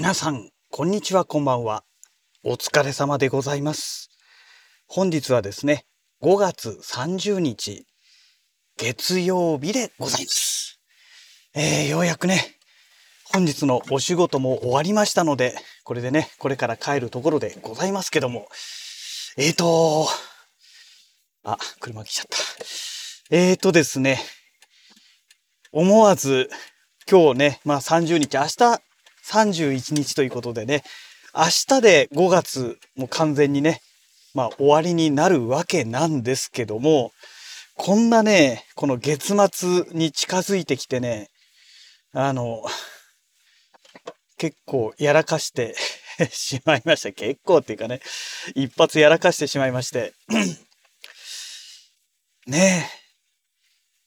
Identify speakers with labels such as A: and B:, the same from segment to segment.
A: 皆さん、こんにちは、こんばんは。お疲れ様でございます。本日はですね、5月30日、月曜日でございます。えー、ようやくね、本日のお仕事も終わりましたので、これでね、これから帰るところでございますけども、えーと、あ、車来ちゃった。えーとですね、思わず、今日ね、まあ30日、明日31日ということでね、明日で5月も完全にね、まあ終わりになるわけなんですけども、こんなね、この月末に近づいてきてね、あの、結構やらかして しまいました。結構っていうかね、一発やらかしてしまいまして。ねえ、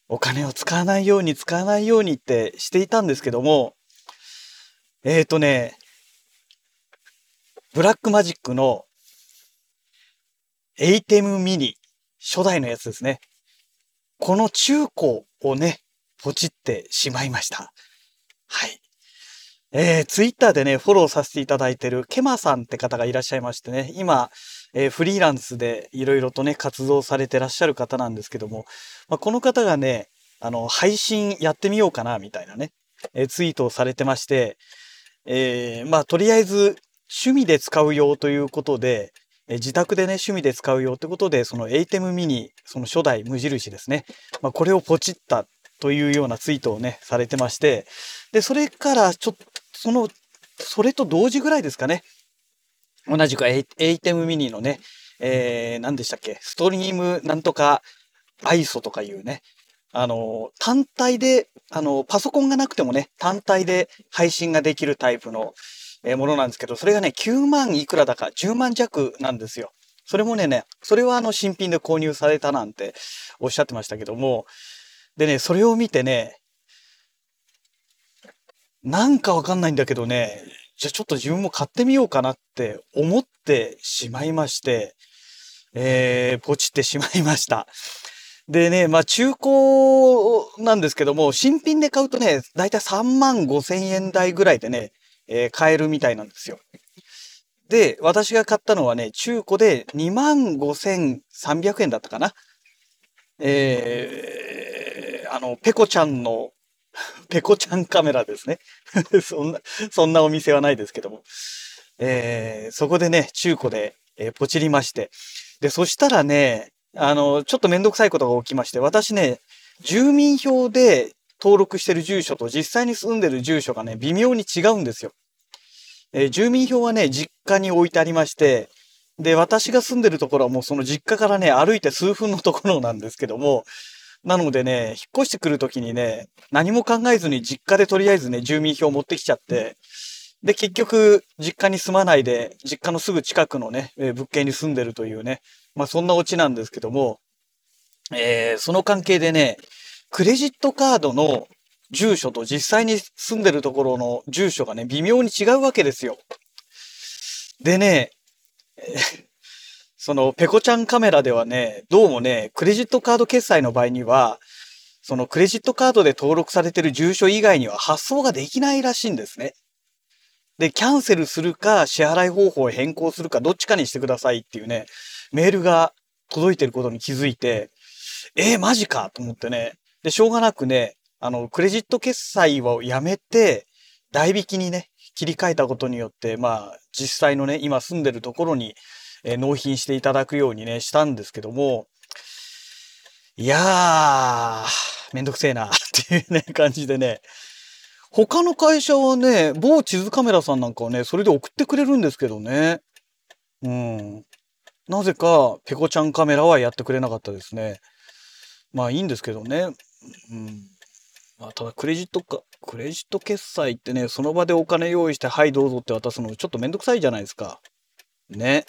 A: お金を使わないように使わないようにってしていたんですけども、えーとね、ブラックマジックのエイテムミニ、初代のやつですね。この中古をね、ポチってしまいました。はい。えー、ツイッターでね、フォローさせていただいてるケマさんって方がいらっしゃいましてね、今、えーフリーランスでいろいろとね、活動されてらっしゃる方なんですけども、まあ、この方がね、あの、配信やってみようかな、みたいなね、えーツイートをされてまして、えーまあ、とりあえず、趣味で使う用ということで、え自宅でね、趣味で使う用ということで、そのエイテムミニ、その初代無印ですね。まあ、これをポチったというようなツイートをね、されてまして、で、それから、ちょっと、その、それと同時ぐらいですかね。同じくエイエイテムミニのね、えー、何でしたっけ、ストリームなんとかアイソとかいうね、あの、単体で、あの、パソコンがなくてもね、単体で配信ができるタイプの、えものなんですけど、それがね、9万いくらだか、10万弱なんですよ。それもね、ね、それはあの、新品で購入されたなんておっしゃってましたけども、でね、それを見てね、なんかわかんないんだけどね、じゃあちょっと自分も買ってみようかなって思ってしまいまして、えー、ポチってしまいました。でね、まあ中古なんですけども、新品で買うとね、だいたい3万5千円台ぐらいでね、えー買えるみたいなんですよ。で、私が買ったのはね、中古で2万5300円だったかな。えー、あの、ペコちゃんの、ペコちゃんカメラですね。そんな、そんなお店はないですけども。えー、そこでね、中古で、えーポチりまして。で、そしたらね、あの、ちょっとめんどくさいことが起きまして、私ね、住民票で登録してる住所と実際に住んでる住所がね、微妙に違うんですよ。えー住民票はね、実家に置いてありまして、で、私が住んでるところはもうその実家からね、歩いて数分のところなんですけども、なのでね、引っ越してくるときにね、何も考えずに実家でとりあえずね、住民票を持ってきちゃって、で、結局、実家に住まないで、実家のすぐ近くのね、えー物件に住んでるというね、まあそんなオチなんですけども、えーその関係でね、クレジットカードの住所と実際に住んでるところの住所がね、微妙に違うわけですよ。でね、え ーそのペコちゃんカメラではね、どうもね、クレジットカード決済の場合には、そのクレジットカードで登録されてる住所以外には発送ができないらしいんですね。で、キャンセルするか、支払い方法を変更するか、どっちかにしてくださいっていうね、メールが届いてることに気づいて、えー、マジかと思ってね。で、しょうがなくね、あの、クレジット決済をやめて、代引きにね、切り替えたことによって、まあ、実際のね、今住んでるところに、えー納品していただくようにね、したんですけども、いやー、めんどくせえな、っていうね、感じでね、他の会社はね、某地図カメラさんなんかはね、それで送ってくれるんですけどね。うん。なぜか、ペコちゃんカメラはやってくれなかったですね。まあいいんですけどね。うん。まあただクレジットか、クレジット決済ってね、その場でお金用意して、はいどうぞって渡すのちょっとめんどくさいじゃないですか。ね。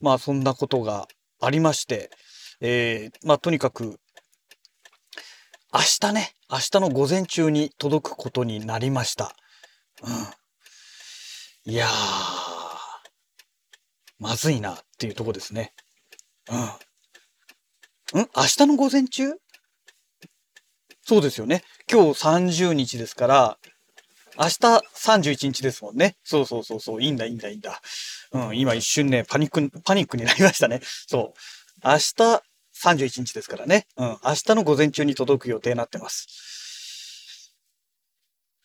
A: まあそんなことがありまして、えー、まあとにかく、明日ね、明日の午前中に届くことになりました。うん。いやー、まずいなっていうとこですね。うん。ん？明日の午前中？そうですよね。今日30日ですから、明日31日ですもんね。そうそうそうそう。いいんだ、いいんだ、いいんだ。うん、今一瞬ね、パニック、パニックになりましたね。そう。明日31日ですからね。うん、明日の午前中に届く予定になってます。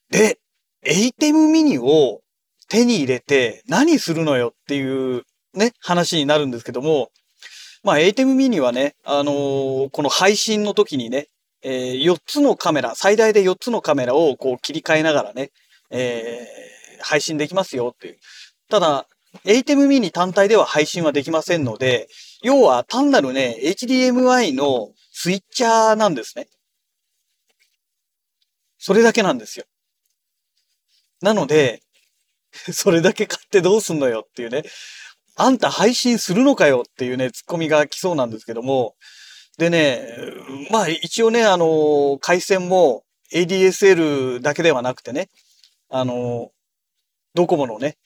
A: で、エイテムミニを手に入れて何するのよっていうね、話になるんですけども、まあ、エイテムミニはね、あのー、この配信の時にね、えー、4つのカメラ、最大で4つのカメラをこう切り替えながらね、えー、配信できますよっていう。ただ、エイテムミニ単体では配信はできませんので、要は単なるね、HDMI のスイッチャーなんですね。それだけなんですよ。なので、それだけ買ってどうすんのよっていうね。あんた配信するのかよっていうね、ツッコミが来そうなんですけども。でね、まあ一応ね、あの、回線も ADSL だけではなくてね、あの、ドコモのね、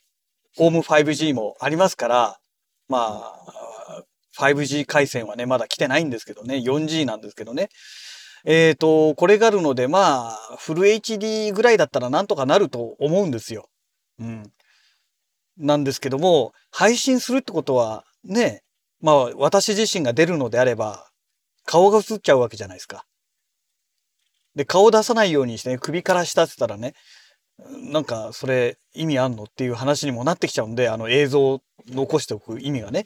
A: ホーム 5G もありますから、まあ、5G 回線はね、まだ来てないんですけどね、4G なんですけどね。えっ、ー、と、これがあるので、まあ、フル HD ぐらいだったらなんとかなると思うんですよ。うん。なんですけども、配信するってことは、ね、まあ、私自身が出るのであれば、顔が映っちゃうわけじゃないですか。で、顔出さないようにしてね、首から下ってたらね、なんか、それ意味あんのっていう話にもなってきちゃうんで、あの映像を残しておく意味がね。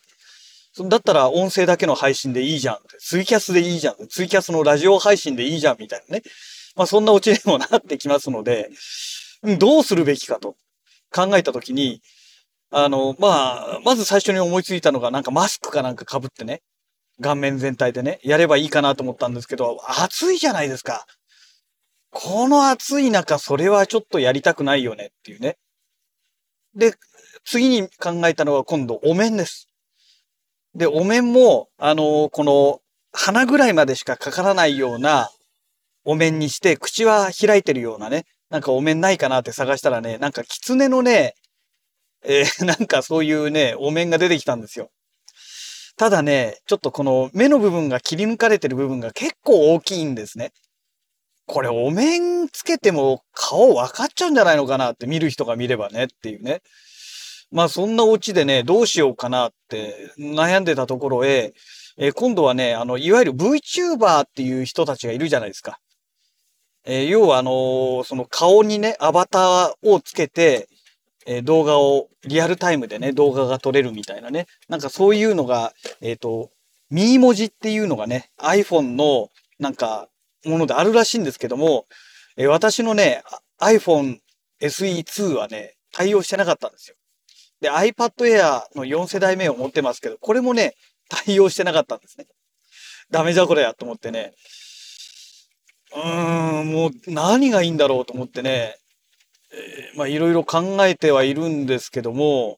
A: だったら音声だけの配信でいいじゃん。ツイキャスでいいじゃん。ツイキャスのラジオ配信でいいじゃん、みたいなね。まあそんなオチにもなってきますので、どうするべきかと考えたときに、あの、まあ、まず最初に思いついたのが、なんかマスクかなんか被ってね、顔面全体でね、やればいいかなと思ったんですけど、暑いじゃないですか。この暑い中、それはちょっとやりたくないよねっていうね。で、次に考えたのは今度、お面です。で、お面も、あの、この、鼻ぐらいまでしかかからないようなお面にして、口は開いてるようなね、なんかお面ないかなって探したらね、なんか狐のね、えー、なんかそういうね、お面が出てきたんですよ。ただね、ちょっとこの目の部分が切り抜かれてる部分が結構大きいんですね。これお面つけても顔分かっちゃうんじゃないのかなって見る人が見ればねっていうね。まあそんなオチでね、どうしようかなって悩んでたところへ、えー、今度はね、あの、いわゆる VTuber っていう人たちがいるじゃないですか。えー、要はあのー、その顔にね、アバターをつけて、え動画をリアルタイムでね、動画が撮れるみたいなね。なんかそういうのが、えっ、と、ミー文字っていうのがね、iPhone のなんかものであるらしいんですけども、え私のね、iPhone SE2 はね、対応してなかったんですよ。で、iPad Air の4世代目を持ってますけど、これもね、対応してなかったんですね。ダメじゃこれやと思ってね。うーん、もう何がいいんだろうと思ってね、まあいろいろ考えてはいるんですけども、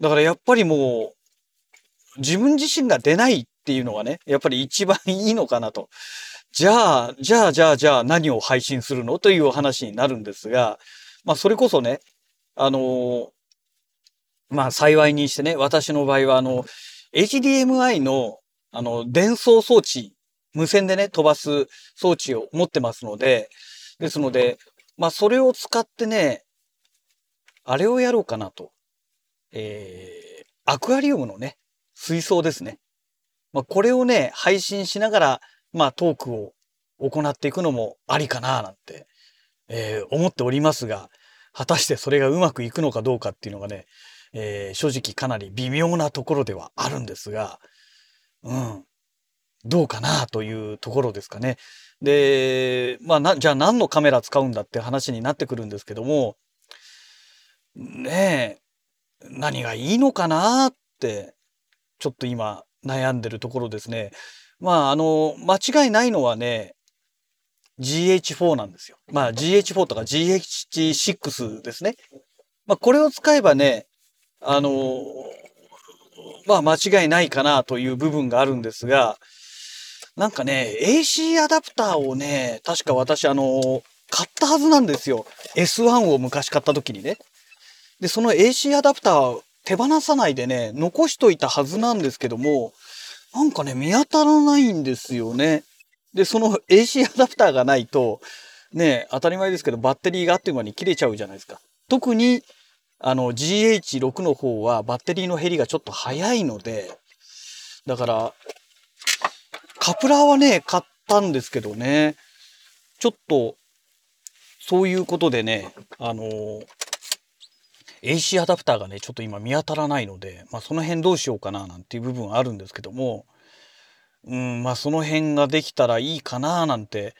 A: だからやっぱりもう、自分自身が出ないっていうのがね、やっぱり一番いいのかなと。じゃあ、じゃあ、じゃあ、じゃあ何を配信するのという話になるんですが、まあそれこそね、あのー、まあ幸いにしてね、私の場合はあの、HDMI のあの、伝送装置、無線でね、飛ばす装置を持ってますので、ですので、まあ、それを使ってね、あれをやろうかなと。えー、アクアリウムのね、水槽ですね。まあ、これをね、配信しながら、まあ、トークを行っていくのもありかな、なんて、えー、思っておりますが、果たしてそれがうまくいくのかどうかっていうのがね、えー、正直かなり微妙なところではあるんですが、うん、どうかなというところですかね。で、まあな、じゃあ何のカメラ使うんだって話になってくるんですけども、ねえ、何がいいのかなって、ちょっと今悩んでるところですね。まあ、あの、間違いないのはね、GH4 なんですよ。まあ GH4 とか GH6 ですね。まあこれを使えばね、あの、まあ間違いないかなという部分があるんですが、なんかね、AC アダプターをね、確か私あの、買ったはずなんですよ。S1 を昔買った時にね。で、その AC アダプター手放さないでね、残しといたはずなんですけども、なんかね、見当たらないんですよね。で、その AC アダプターがないと、ね、当たり前ですけど、バッテリーがあっという間に切れちゃうじゃないですか。特に、あの、GH6 の方はバッテリーの減りがちょっと早いので、だから、カプラーはね、買ったんですけどね、ちょっと、そういうことでね、あの、AC アダプターがね、ちょっと今見当たらないので、まあその辺どうしようかななんていう部分あるんですけども、うん、まあその辺ができたらいいかななんて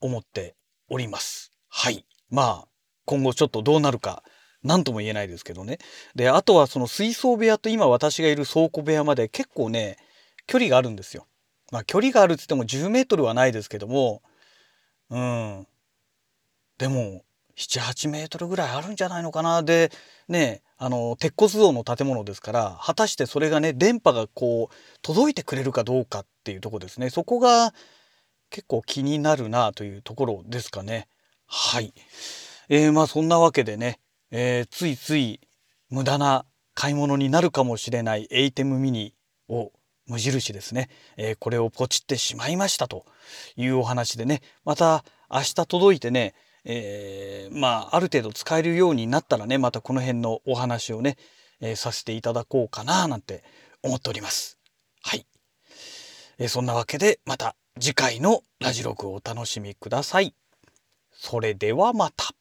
A: 思っております。はい。まあ、今後ちょっとどうなるか、何とも言えないですけどね。で、あとはその水槽部屋と今私がいる倉庫部屋まで結構ね、距離があるんですよ。まあ距離があるっつっても10メートルはないですけども、うん。でも、7、8メートルぐらいあるんじゃないのかな。で、ね、あの、鉄骨造の建物ですから、果たしてそれがね、電波がこう、届いてくれるかどうかっていうとこですね。そこが結構気になるなというところですかね。はい。えー、まあそんなわけでね、えー、ついつい無駄な買い物になるかもしれないエイテムミニを無印ですね、えー、これをポチってしまいましたというお話でねまた明日届いてね、えー、まあある程度使えるようになったらねまたこの辺のお話をね、えー、させていただこうかななんて思っております。はい、えー、そんなわけでまた次回のラジログをお楽しみください。それではまた。